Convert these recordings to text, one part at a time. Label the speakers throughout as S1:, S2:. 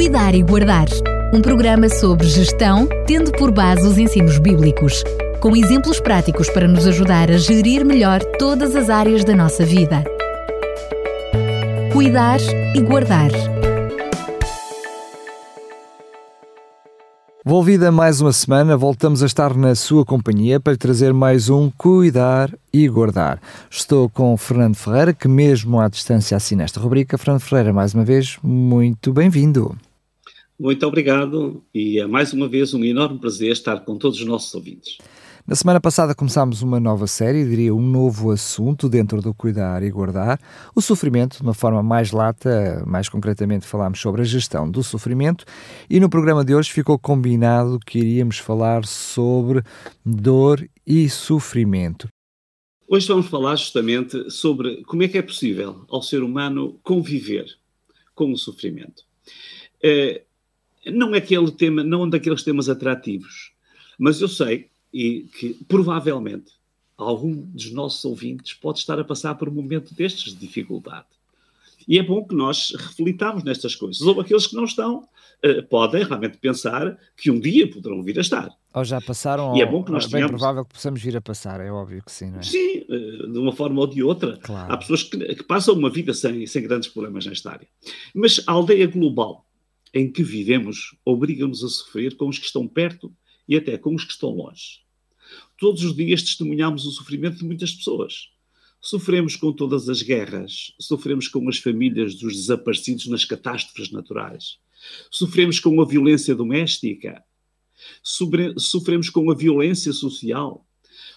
S1: Cuidar e Guardar, um programa sobre gestão, tendo por base os ensinos bíblicos, com exemplos práticos para nos ajudar a gerir melhor todas as áreas da nossa vida. Cuidar e Guardar.
S2: Volvida mais uma semana, voltamos a estar na sua companhia para trazer mais um Cuidar e Guardar. Estou com Fernando Ferreira, que mesmo à distância assina esta rubrica. Fernando Ferreira, mais uma vez, muito bem-vindo.
S3: Muito obrigado e é mais uma vez um enorme prazer estar com todos os nossos ouvintes.
S2: Na semana passada começámos uma nova série, diria um novo assunto dentro do cuidar e guardar, o sofrimento, de uma forma mais lata, mais concretamente falámos sobre a gestão do sofrimento e no programa de hoje ficou combinado que iríamos falar sobre dor e sofrimento.
S3: Hoje vamos falar justamente sobre como é que é possível ao ser humano conviver com o sofrimento. É, não é aquele tema, não é um daqueles temas atrativos, mas eu sei e que provavelmente algum dos nossos ouvintes pode estar a passar por um momento destes de dificuldade. E é bom que nós reflitamos nestas coisas. Ou aqueles que não estão uh, podem realmente pensar que um dia poderão vir a estar.
S2: Ou já passaram, e é bom que nós é bem provável que possamos vir a passar, é óbvio que sim, não é?
S3: Sim, uh, de uma forma ou de outra. Claro. Há pessoas que, que, passam uma vida sem, sem grandes problemas nesta área. Mas a aldeia global em que vivemos obriga-nos a sofrer com os que estão perto e até com os que estão longe. Todos os dias testemunhamos o sofrimento de muitas pessoas. Sofremos com todas as guerras, sofremos com as famílias dos desaparecidos nas catástrofes naturais, sofremos com a violência doméstica, sofremos com a violência social,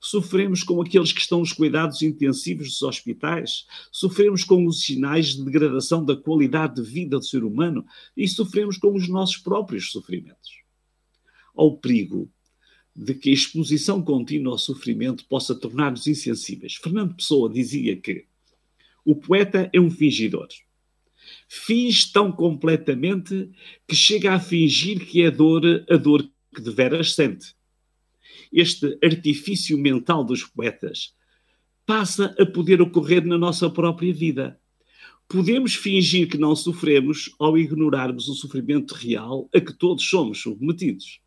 S3: sofremos com aqueles que estão nos cuidados intensivos dos hospitais, sofremos com os sinais de degradação da qualidade de vida do ser humano e sofremos com os nossos próprios sofrimentos ao perigo de que a exposição contínua ao sofrimento possa tornar-nos insensíveis. Fernando Pessoa dizia que o poeta é um fingidor. Finge tão completamente que chega a fingir que é dor a dor que deveras sente. Este artifício mental dos poetas passa a poder ocorrer na nossa própria vida. Podemos fingir que não sofremos ao ignorarmos o sofrimento real a que todos somos submetidos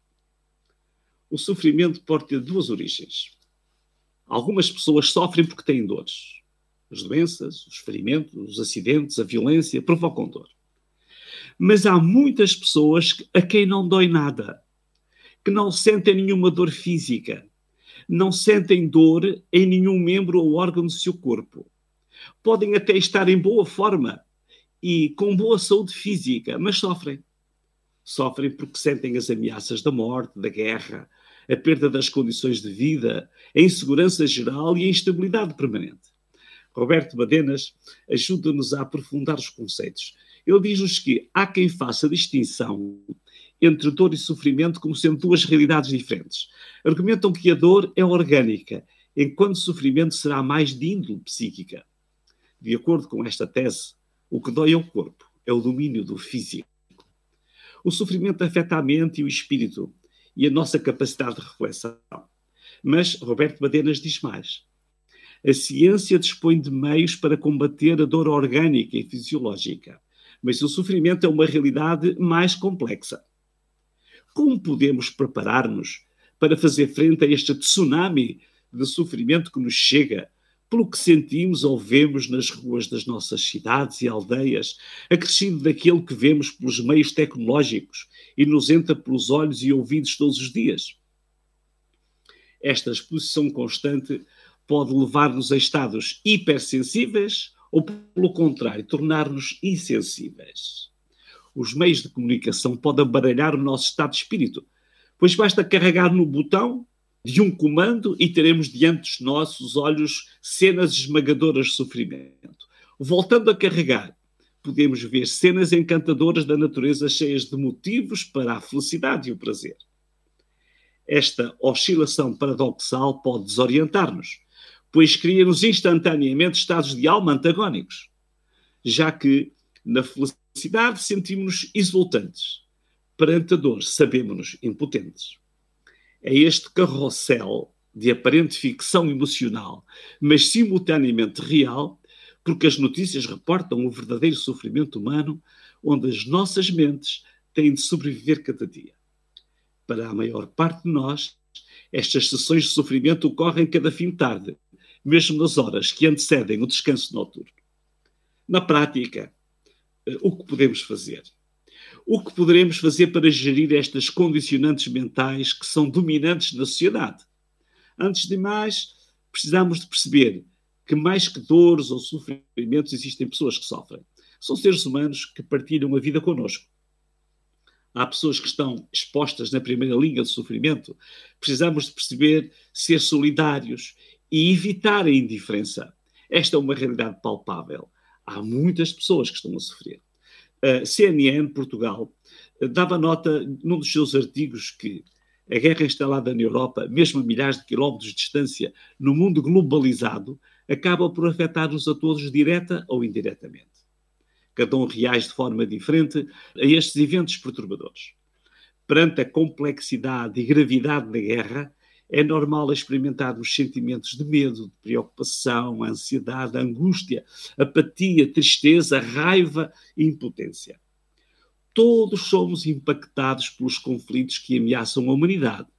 S3: o sofrimento pode ter duas origens. Algumas pessoas sofrem porque têm dores. As doenças, os ferimentos, os acidentes, a violência provocam dor. Mas há muitas pessoas a quem não dói nada, que não sentem nenhuma dor física, não sentem dor em nenhum membro ou órgão do seu corpo. Podem até estar em boa forma e com boa saúde física, mas sofrem. Sofrem porque sentem as ameaças da morte, da guerra, a perda das condições de vida, a insegurança geral e a instabilidade permanente. Roberto Badenas ajuda-nos a aprofundar os conceitos. Ele diz-nos que há quem faça distinção entre dor e sofrimento como sendo duas realidades diferentes. Argumentam que a dor é orgânica, enquanto o sofrimento será mais de índole psíquica. De acordo com esta tese, o que dói é o corpo, é o domínio do físico. O sofrimento afeta a mente e o espírito, e a nossa capacidade de reflexão. Mas Roberto Badenas diz mais. A ciência dispõe de meios para combater a dor orgânica e fisiológica, mas o sofrimento é uma realidade mais complexa. Como podemos preparar-nos para fazer frente a este tsunami de sofrimento que nos chega pelo que sentimos ou vemos nas ruas das nossas cidades e aldeias, acrescido daquele que vemos pelos meios tecnológicos e nos entra pelos olhos e ouvidos todos os dias. Esta exposição constante pode levar-nos a estados hipersensíveis ou, pelo contrário, tornar-nos insensíveis. Os meios de comunicação podem baralhar o nosso estado de espírito, pois basta carregar no botão de um comando e teremos diante dos nossos olhos cenas esmagadoras de sofrimento. Voltando a carregar, podemos ver cenas encantadoras da natureza cheias de motivos para a felicidade e o prazer. Esta oscilação paradoxal pode desorientar-nos, pois cria-nos instantaneamente estados de alma antagónicos, já que na felicidade sentimos-nos exultantes, perante a dor sabemos-nos impotentes é este carrossel de aparente ficção emocional, mas simultaneamente real, porque as notícias reportam o verdadeiro sofrimento humano, onde as nossas mentes têm de sobreviver cada dia. Para a maior parte de nós, estas sessões de sofrimento ocorrem cada fim de tarde, mesmo nas horas que antecedem o descanso noturno. Na prática, o que podemos fazer? O que poderemos fazer para gerir estas condicionantes mentais que são dominantes na sociedade? Antes de mais, precisamos de perceber que mais que dores ou sofrimentos existem pessoas que sofrem. São seres humanos que partilham a vida connosco. Há pessoas que estão expostas na primeira linha de sofrimento. Precisamos de perceber, ser solidários e evitar a indiferença. Esta é uma realidade palpável. Há muitas pessoas que estão a sofrer. A CNN Portugal eh, dava nota num dos seus artigos que a guerra instalada na Europa, mesmo a milhares de quilómetros de distância, no mundo globalizado, acaba por afetar-nos a todos direta ou indiretamente. Cada um reage de forma diferente a estes eventos perturbadores. Perante a complexidade e gravidade da guerra, é normal experimentarmos sentimentos de medo, de preocupação, ansiedade, angústia, apatia, tristeza, raiva e impotência. Todos somos impactados pelos conflitos que ameaçam a humanidade.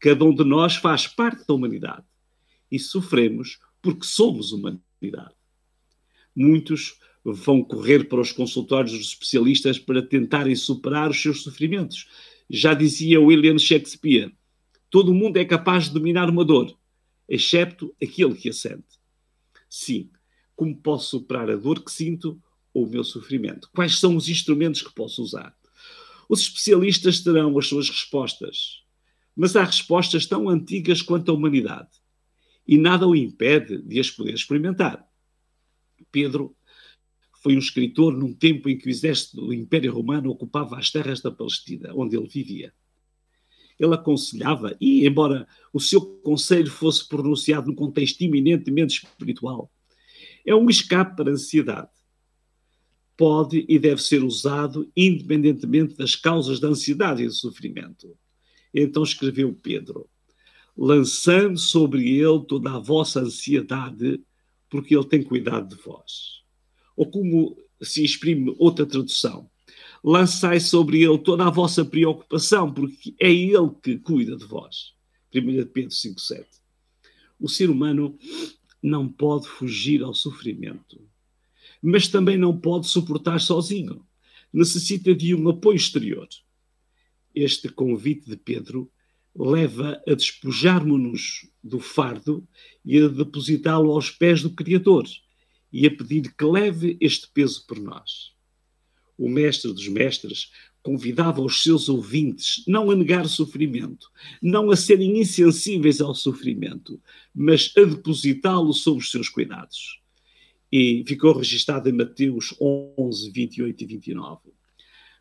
S3: Cada um de nós faz parte da humanidade e sofremos porque somos humanidade. Muitos vão correr para os consultórios dos especialistas para tentarem superar os seus sofrimentos. Já dizia William Shakespeare: todo mundo é capaz de dominar uma dor, excepto aquele que a sente. Sim, como posso superar a dor que sinto ou o meu sofrimento? Quais são os instrumentos que posso usar? Os especialistas terão as suas respostas, mas há respostas tão antigas quanto a humanidade e nada o impede de as poder experimentar. Pedro foi um escritor num tempo em que o exército do Império Romano ocupava as terras da Palestina, onde ele vivia. Ele aconselhava, e embora o seu conselho fosse pronunciado num contexto eminentemente espiritual, é um escape para a ansiedade pode e deve ser usado independentemente das causas da ansiedade e do sofrimento. Então escreveu Pedro: lançando sobre ele toda a vossa ansiedade, porque ele tem cuidado de vós. Ou como se exprime outra tradução: lançai sobre ele toda a vossa preocupação, porque é ele que cuida de vós. 1 Pedro 5,7. O ser humano não pode fugir ao sofrimento mas também não pode suportar sozinho. Necessita de um apoio exterior. Este convite de Pedro leva a despojarmos-nos do fardo e a depositá-lo aos pés do Criador e a pedir que leve este peso por nós. O Mestre dos Mestres convidava os seus ouvintes não a negar o sofrimento, não a serem insensíveis ao sofrimento, mas a depositá-lo sob os seus cuidados e ficou registado em Mateus 11, 28 e 29.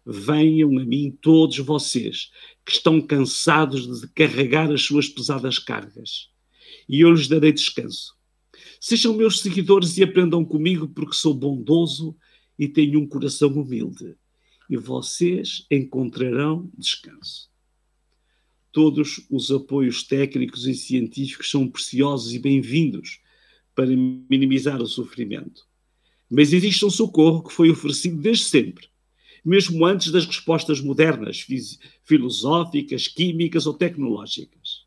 S3: Venham a mim todos vocês que estão cansados de carregar as suas pesadas cargas, e eu lhes darei descanso. Sejam meus seguidores e aprendam comigo, porque sou bondoso e tenho um coração humilde, e vocês encontrarão descanso. Todos os apoios técnicos e científicos são preciosos e bem-vindos para minimizar o sofrimento. Mas existe um socorro que foi oferecido desde sempre, mesmo antes das respostas modernas, filosóficas, químicas ou tecnológicas.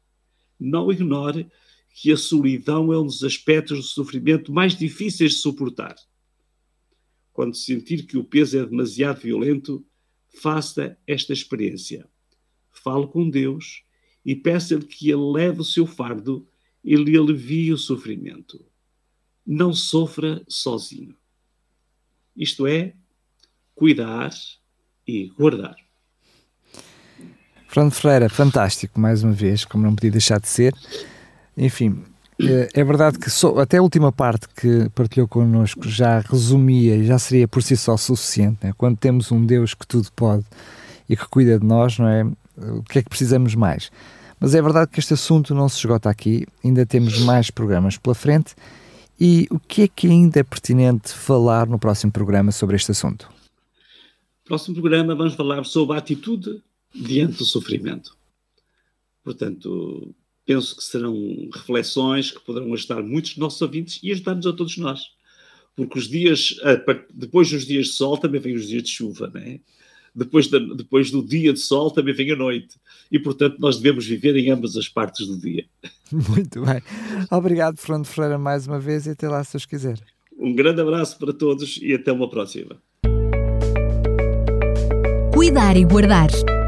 S3: Não ignore que a solidão é um dos aspectos do sofrimento mais difíceis de suportar. Quando sentir que o peso é demasiado violento, faça esta experiência. Fale com Deus e peça-lhe que ele leve o seu fardo e lhe alivie o sofrimento não sofra sozinho. Isto é, cuidar e guardar.
S2: Fernando Ferreira, fantástico, mais uma vez, como não podia deixar de ser. Enfim, é verdade que só, até a última parte que partilhou connosco já resumia e já seria por si só suficiente. Né? Quando temos um Deus que tudo pode e que cuida de nós, não é? O que é que precisamos mais? Mas é verdade que este assunto não se esgota aqui, ainda temos mais programas pela frente e o que é que ainda é pertinente falar no próximo programa sobre este assunto?
S3: Próximo programa vamos falar sobre a atitude diante do sofrimento. Portanto, penso que serão reflexões que poderão ajudar muitos dos nossos ouvintes e ajudar-nos a todos nós. Porque os dias, depois dos dias de sol, também vêm os dias de chuva, não é? depois, da, depois do dia de sol também vem a noite. E, portanto, nós devemos viver em ambas as partes do dia.
S2: Muito bem. Obrigado, Fernando Ferreira, mais uma vez e até lá, se Deus quiser.
S3: Um grande abraço para todos e até uma próxima.
S1: Cuidar e Guardar